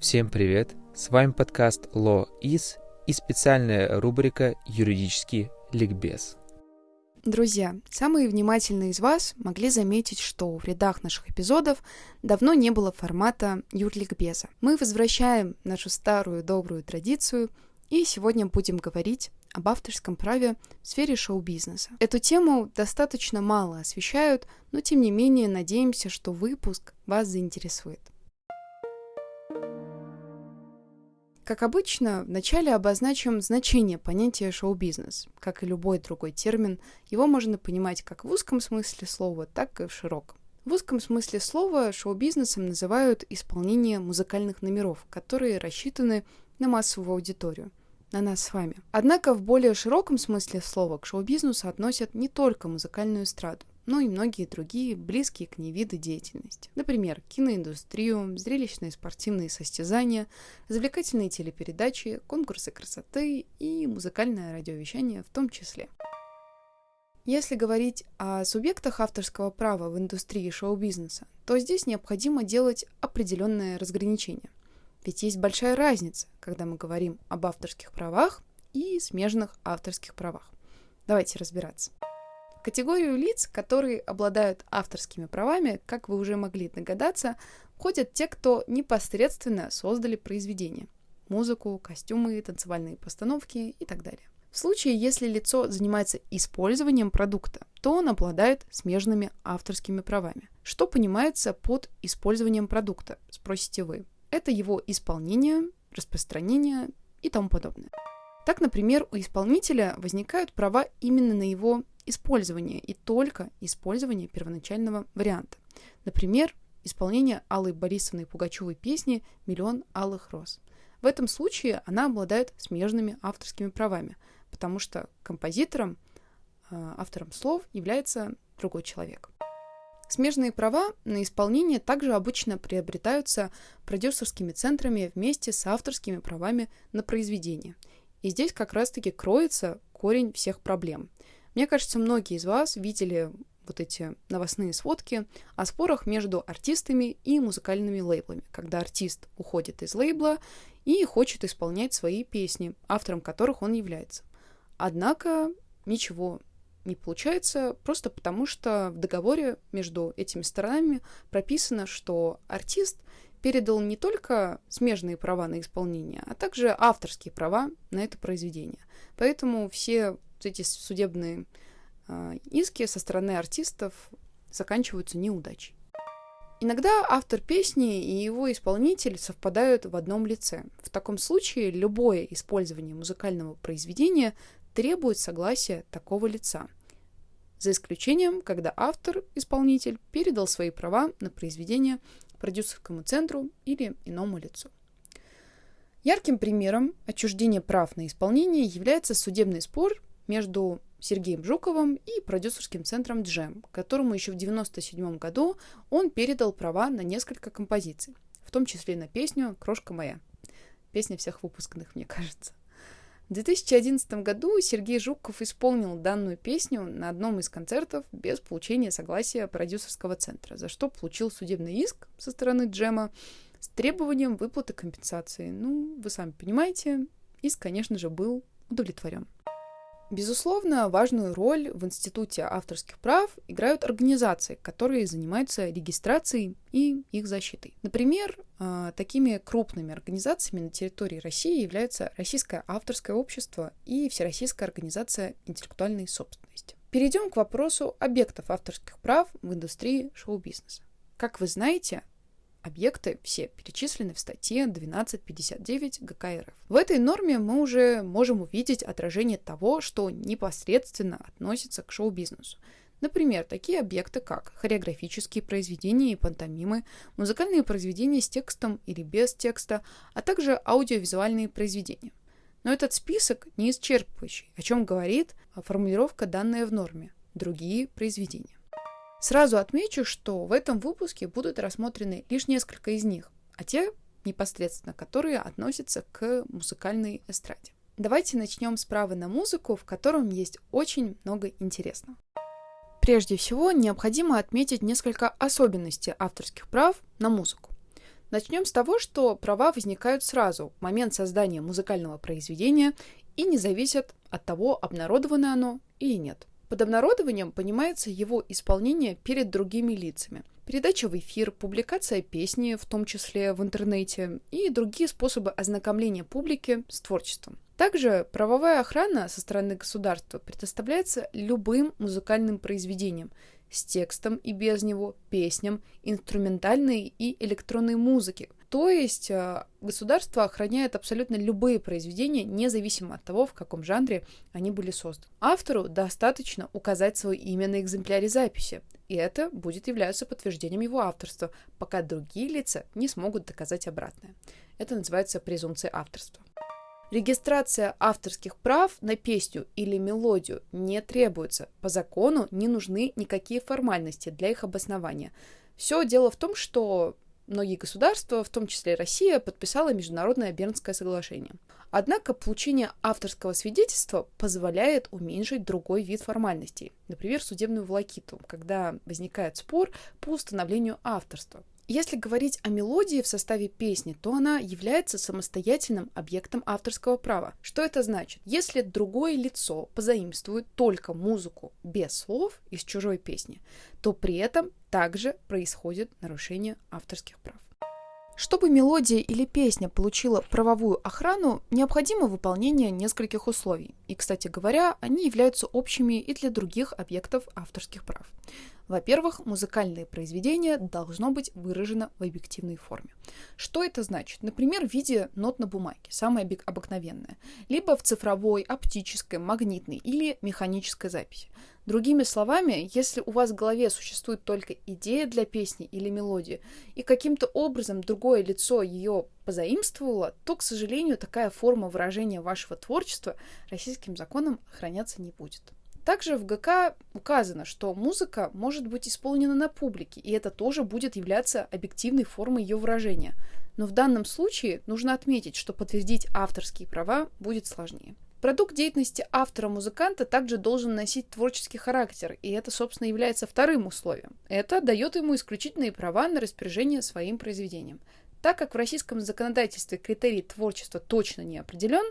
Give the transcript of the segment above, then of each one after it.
Всем привет! С вами подкаст Law Is и специальная рубрика «Юридический ликбез». Друзья, самые внимательные из вас могли заметить, что в рядах наших эпизодов давно не было формата юрликбеза. Мы возвращаем нашу старую добрую традицию и сегодня будем говорить об авторском праве в сфере шоу-бизнеса. Эту тему достаточно мало освещают, но тем не менее надеемся, что выпуск вас заинтересует. Как обычно, вначале обозначим значение понятия шоу-бизнес. Как и любой другой термин, его можно понимать как в узком смысле слова, так и в широком. В узком смысле слова шоу-бизнесом называют исполнение музыкальных номеров, которые рассчитаны на массовую аудиторию, на нас с вами. Однако в более широком смысле слова к шоу-бизнесу относят не только музыкальную эстраду но и многие другие близкие к ней виды деятельности. Например, киноиндустрию, зрелищные спортивные состязания, развлекательные телепередачи, конкурсы красоты и музыкальное радиовещание в том числе. Если говорить о субъектах авторского права в индустрии шоу-бизнеса, то здесь необходимо делать определенное разграничение. Ведь есть большая разница, когда мы говорим об авторских правах и смежных авторских правах. Давайте разбираться. Категорию лиц, которые обладают авторскими правами, как вы уже могли догадаться, входят те, кто непосредственно создали произведение – музыку, костюмы, танцевальные постановки и так далее. В случае, если лицо занимается использованием продукта, то он обладает смежными авторскими правами. Что понимается под использованием продукта, спросите вы. Это его исполнение, распространение и тому подобное. Так, например, у исполнителя возникают права именно на его использование и только использование первоначального варианта. Например, исполнение Аллы Борисовны Пугачевой песни «Миллион алых роз». В этом случае она обладает смежными авторскими правами, потому что композитором, э, автором слов является другой человек. Смежные права на исполнение также обычно приобретаются продюсерскими центрами вместе с авторскими правами на произведение. И здесь как раз-таки кроется корень всех проблем – мне кажется, многие из вас видели вот эти новостные сводки о спорах между артистами и музыкальными лейблами, когда артист уходит из лейбла и хочет исполнять свои песни, автором которых он является. Однако ничего не получается просто потому, что в договоре между этими сторонами прописано, что артист передал не только смежные права на исполнение, а также авторские права на это произведение. Поэтому все эти судебные э, иски со стороны артистов заканчиваются неудачей. Иногда автор песни и его исполнитель совпадают в одном лице. В таком случае любое использование музыкального произведения требует согласия такого лица. За исключением, когда автор-исполнитель передал свои права на произведение продюсерскому центру или иному лицу. Ярким примером отчуждения прав на исполнение является судебный спор между Сергеем Жуковым и продюсерским центром Джем, которому еще в 1997 году он передал права на несколько композиций, в том числе на песню «Крошка моя». Песня всех выпускных, мне кажется. В 2011 году Сергей Жуков исполнил данную песню на одном из концертов без получения согласия продюсерского центра, за что получил судебный иск со стороны Джема с требованием выплаты компенсации. Ну, вы сами понимаете, иск, конечно же, был удовлетворен. Безусловно, важную роль в Институте авторских прав играют организации, которые занимаются регистрацией и их защитой. Например, а, такими крупными организациями на территории России являются Российское авторское общество и Всероссийская организация интеллектуальной собственности. Перейдем к вопросу объектов авторских прав в индустрии шоу-бизнеса. Как вы знаете, Объекты все перечислены в статье 1259 ГК РФ. В этой норме мы уже можем увидеть отражение того, что непосредственно относится к шоу-бизнесу. Например, такие объекты, как хореографические произведения и пантомимы, музыкальные произведения с текстом или без текста, а также аудиовизуальные произведения. Но этот список не исчерпывающий, о чем говорит формулировка, данная в норме «другие произведения». Сразу отмечу, что в этом выпуске будут рассмотрены лишь несколько из них, а те непосредственно, которые относятся к музыкальной эстраде. Давайте начнем с права на музыку, в котором есть очень много интересного. Прежде всего, необходимо отметить несколько особенностей авторских прав на музыку. Начнем с того, что права возникают сразу, в момент создания музыкального произведения и не зависят от того, обнародовано оно или нет. Под обнародованием понимается его исполнение перед другими лицами, передача в эфир, публикация песни, в том числе в интернете, и другие способы ознакомления публики с творчеством. Также правовая охрана со стороны государства предоставляется любым музыкальным произведениям, с текстом и без него, песням, инструментальной и электронной музыки. То есть э, государство охраняет абсолютно любые произведения, независимо от того, в каком жанре они были созданы. Автору достаточно указать свое имя на экземпляре записи, и это будет являться подтверждением его авторства, пока другие лица не смогут доказать обратное. Это называется презумпция авторства. Регистрация авторских прав на песню или мелодию не требуется. По закону не нужны никакие формальности для их обоснования. Все дело в том, что многие государства, в том числе Россия, подписала Международное Бернское соглашение. Однако получение авторского свидетельства позволяет уменьшить другой вид формальностей, например, судебную волокиту, когда возникает спор по установлению авторства. Если говорить о мелодии в составе песни, то она является самостоятельным объектом авторского права. Что это значит? Если другое лицо позаимствует только музыку без слов из чужой песни, то при этом также происходит нарушение авторских прав. Чтобы мелодия или песня получила правовую охрану, необходимо выполнение нескольких условий. И, кстати говоря, они являются общими и для других объектов авторских прав. Во-первых, музыкальное произведение должно быть выражено в объективной форме. Что это значит? Например, в виде нот на бумаге, самое обыкновенное, либо в цифровой, оптической, магнитной или механической записи. Другими словами, если у вас в голове существует только идея для песни или мелодии, и каким-то образом другое лицо ее позаимствовало, то, к сожалению, такая форма выражения вашего творчества российским законом охраняться не будет. Также в ГК указано, что музыка может быть исполнена на публике, и это тоже будет являться объективной формой ее выражения. Но в данном случае нужно отметить, что подтвердить авторские права будет сложнее. Продукт деятельности автора-музыканта также должен носить творческий характер, и это, собственно, является вторым условием. Это дает ему исключительные права на распоряжение своим произведением. Так как в российском законодательстве критерий творчества точно не определен,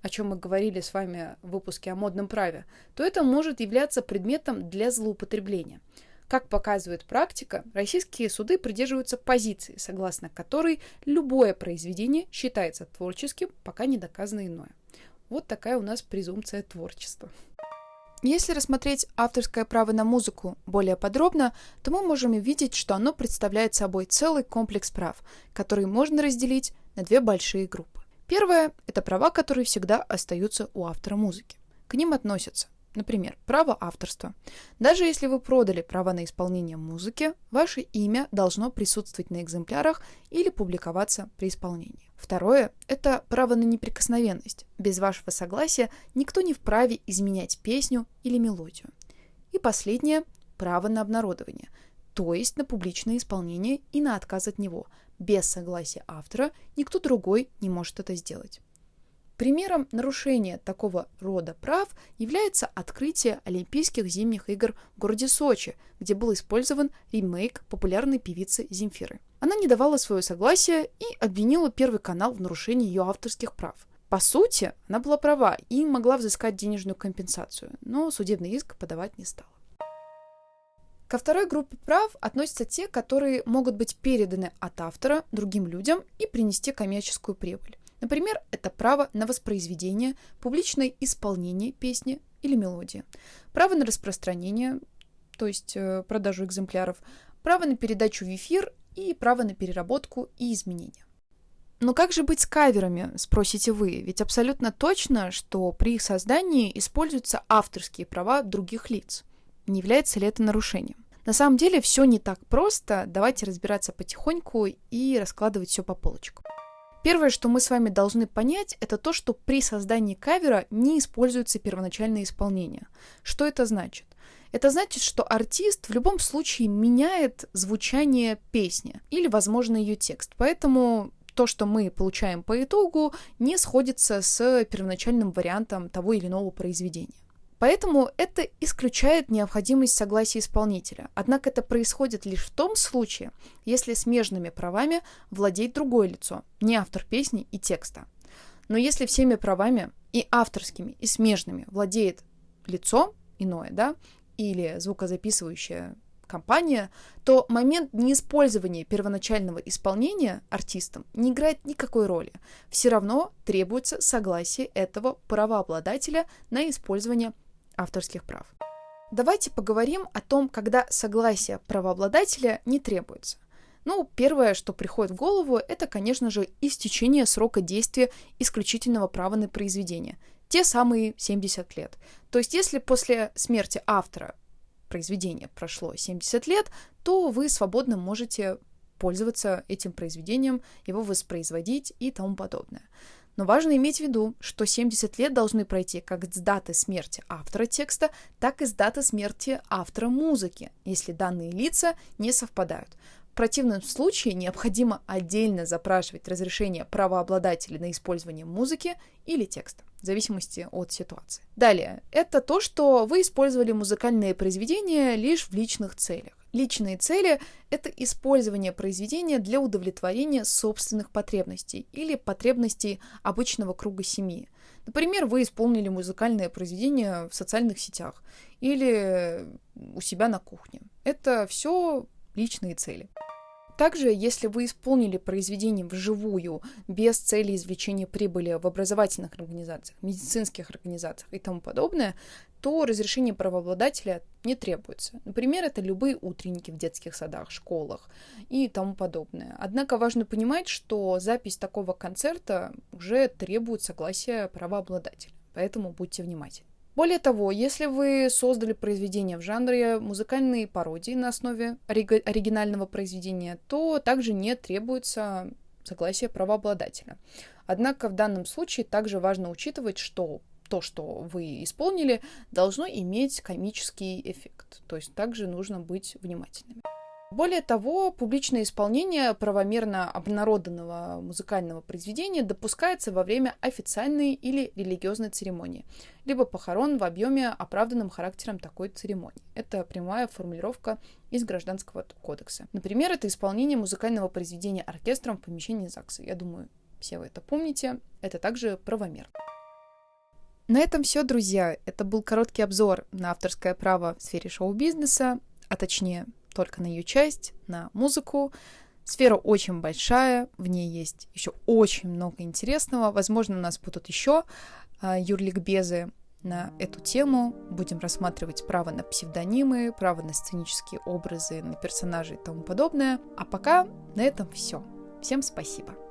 о чем мы говорили с вами в выпуске о модном праве, то это может являться предметом для злоупотребления. Как показывает практика, российские суды придерживаются позиции, согласно которой любое произведение считается творческим, пока не доказано иное. Вот такая у нас презумпция творчества. Если рассмотреть авторское право на музыку более подробно, то мы можем увидеть, что оно представляет собой целый комплекс прав, которые можно разделить на две большие группы. Первое – это права, которые всегда остаются у автора музыки. К ним относятся Например, право авторства. Даже если вы продали право на исполнение музыки, ваше имя должно присутствовать на экземплярах или публиковаться при исполнении. Второе – это право на неприкосновенность. Без вашего согласия никто не вправе изменять песню или мелодию. И последнее – право на обнародование, то есть на публичное исполнение и на отказ от него. Без согласия автора никто другой не может это сделать. Примером нарушения такого рода прав является открытие Олимпийских зимних игр в городе Сочи, где был использован ремейк популярной певицы Земфиры. Она не давала свое согласие и обвинила Первый канал в нарушении ее авторских прав. По сути, она была права и могла взыскать денежную компенсацию, но судебный иск подавать не стала. Ко второй группе прав относятся те, которые могут быть переданы от автора другим людям и принести коммерческую прибыль. Например, это право на воспроизведение, публичное исполнение песни или мелодии, право на распространение, то есть э, продажу экземпляров, право на передачу в эфир и право на переработку и изменения. Но как же быть с каверами, спросите вы? Ведь абсолютно точно, что при их создании используются авторские права других лиц. Не является ли это нарушением? На самом деле все не так просто. Давайте разбираться потихоньку и раскладывать все по полочкам. Первое, что мы с вами должны понять, это то, что при создании кавера не используется первоначальное исполнение. Что это значит? Это значит, что артист в любом случае меняет звучание песни или, возможно, ее текст. Поэтому то, что мы получаем по итогу, не сходится с первоначальным вариантом того или иного произведения. Поэтому это исключает необходимость согласия исполнителя. Однако это происходит лишь в том случае, если смежными правами владеет другое лицо, не автор песни и текста. Но если всеми правами и авторскими, и смежными владеет лицо иное, да, или звукозаписывающая компания, то момент неиспользования первоначального исполнения артистом не играет никакой роли. Все равно требуется согласие этого правообладателя на использование авторских прав. Давайте поговорим о том, когда согласие правообладателя не требуется. Ну, первое, что приходит в голову, это, конечно же, истечение срока действия исключительного права на произведение. Те самые 70 лет. То есть, если после смерти автора произведения прошло 70 лет, то вы свободно можете пользоваться этим произведением, его воспроизводить и тому подобное. Но важно иметь в виду, что 70 лет должны пройти как с даты смерти автора текста, так и с даты смерти автора музыки, если данные лица не совпадают. В противном случае необходимо отдельно запрашивать разрешение правообладателя на использование музыки или текста, в зависимости от ситуации. Далее, это то, что вы использовали музыкальные произведения лишь в личных целях. Личные цели — это использование произведения для удовлетворения собственных потребностей или потребностей обычного круга семьи. Например, вы исполнили музыкальное произведение в социальных сетях или у себя на кухне. Это все личные цели. Также, если вы исполнили произведение вживую, без цели извлечения прибыли в образовательных организациях, медицинских организациях и тому подобное, то разрешение правообладателя не требуется. Например, это любые утренники в детских садах, школах и тому подобное. Однако важно понимать, что запись такого концерта уже требует согласия правообладателя, поэтому будьте внимательны. Более того, если вы создали произведение в жанре музыкальной пародии на основе оригинального произведения, то также не требуется согласие правообладателя. Однако в данном случае также важно учитывать, что то, что вы исполнили, должно иметь комический эффект. То есть также нужно быть внимательными. Более того, публичное исполнение правомерно обнародованного музыкального произведения допускается во время официальной или религиозной церемонии, либо похорон в объеме, оправданным характером такой церемонии. Это прямая формулировка из Гражданского кодекса. Например, это исполнение музыкального произведения оркестром в помещении ЗАГСа. Я думаю, все вы это помните. Это также правомерно. На этом все, друзья. Это был короткий обзор на авторское право в сфере шоу-бизнеса, а точнее только на ее часть, на музыку. Сфера очень большая, в ней есть еще очень много интересного. Возможно, у нас будут еще а, юрликбезы на эту тему. Будем рассматривать право на псевдонимы, право на сценические образы, на персонажей и тому подобное. А пока на этом все. Всем спасибо.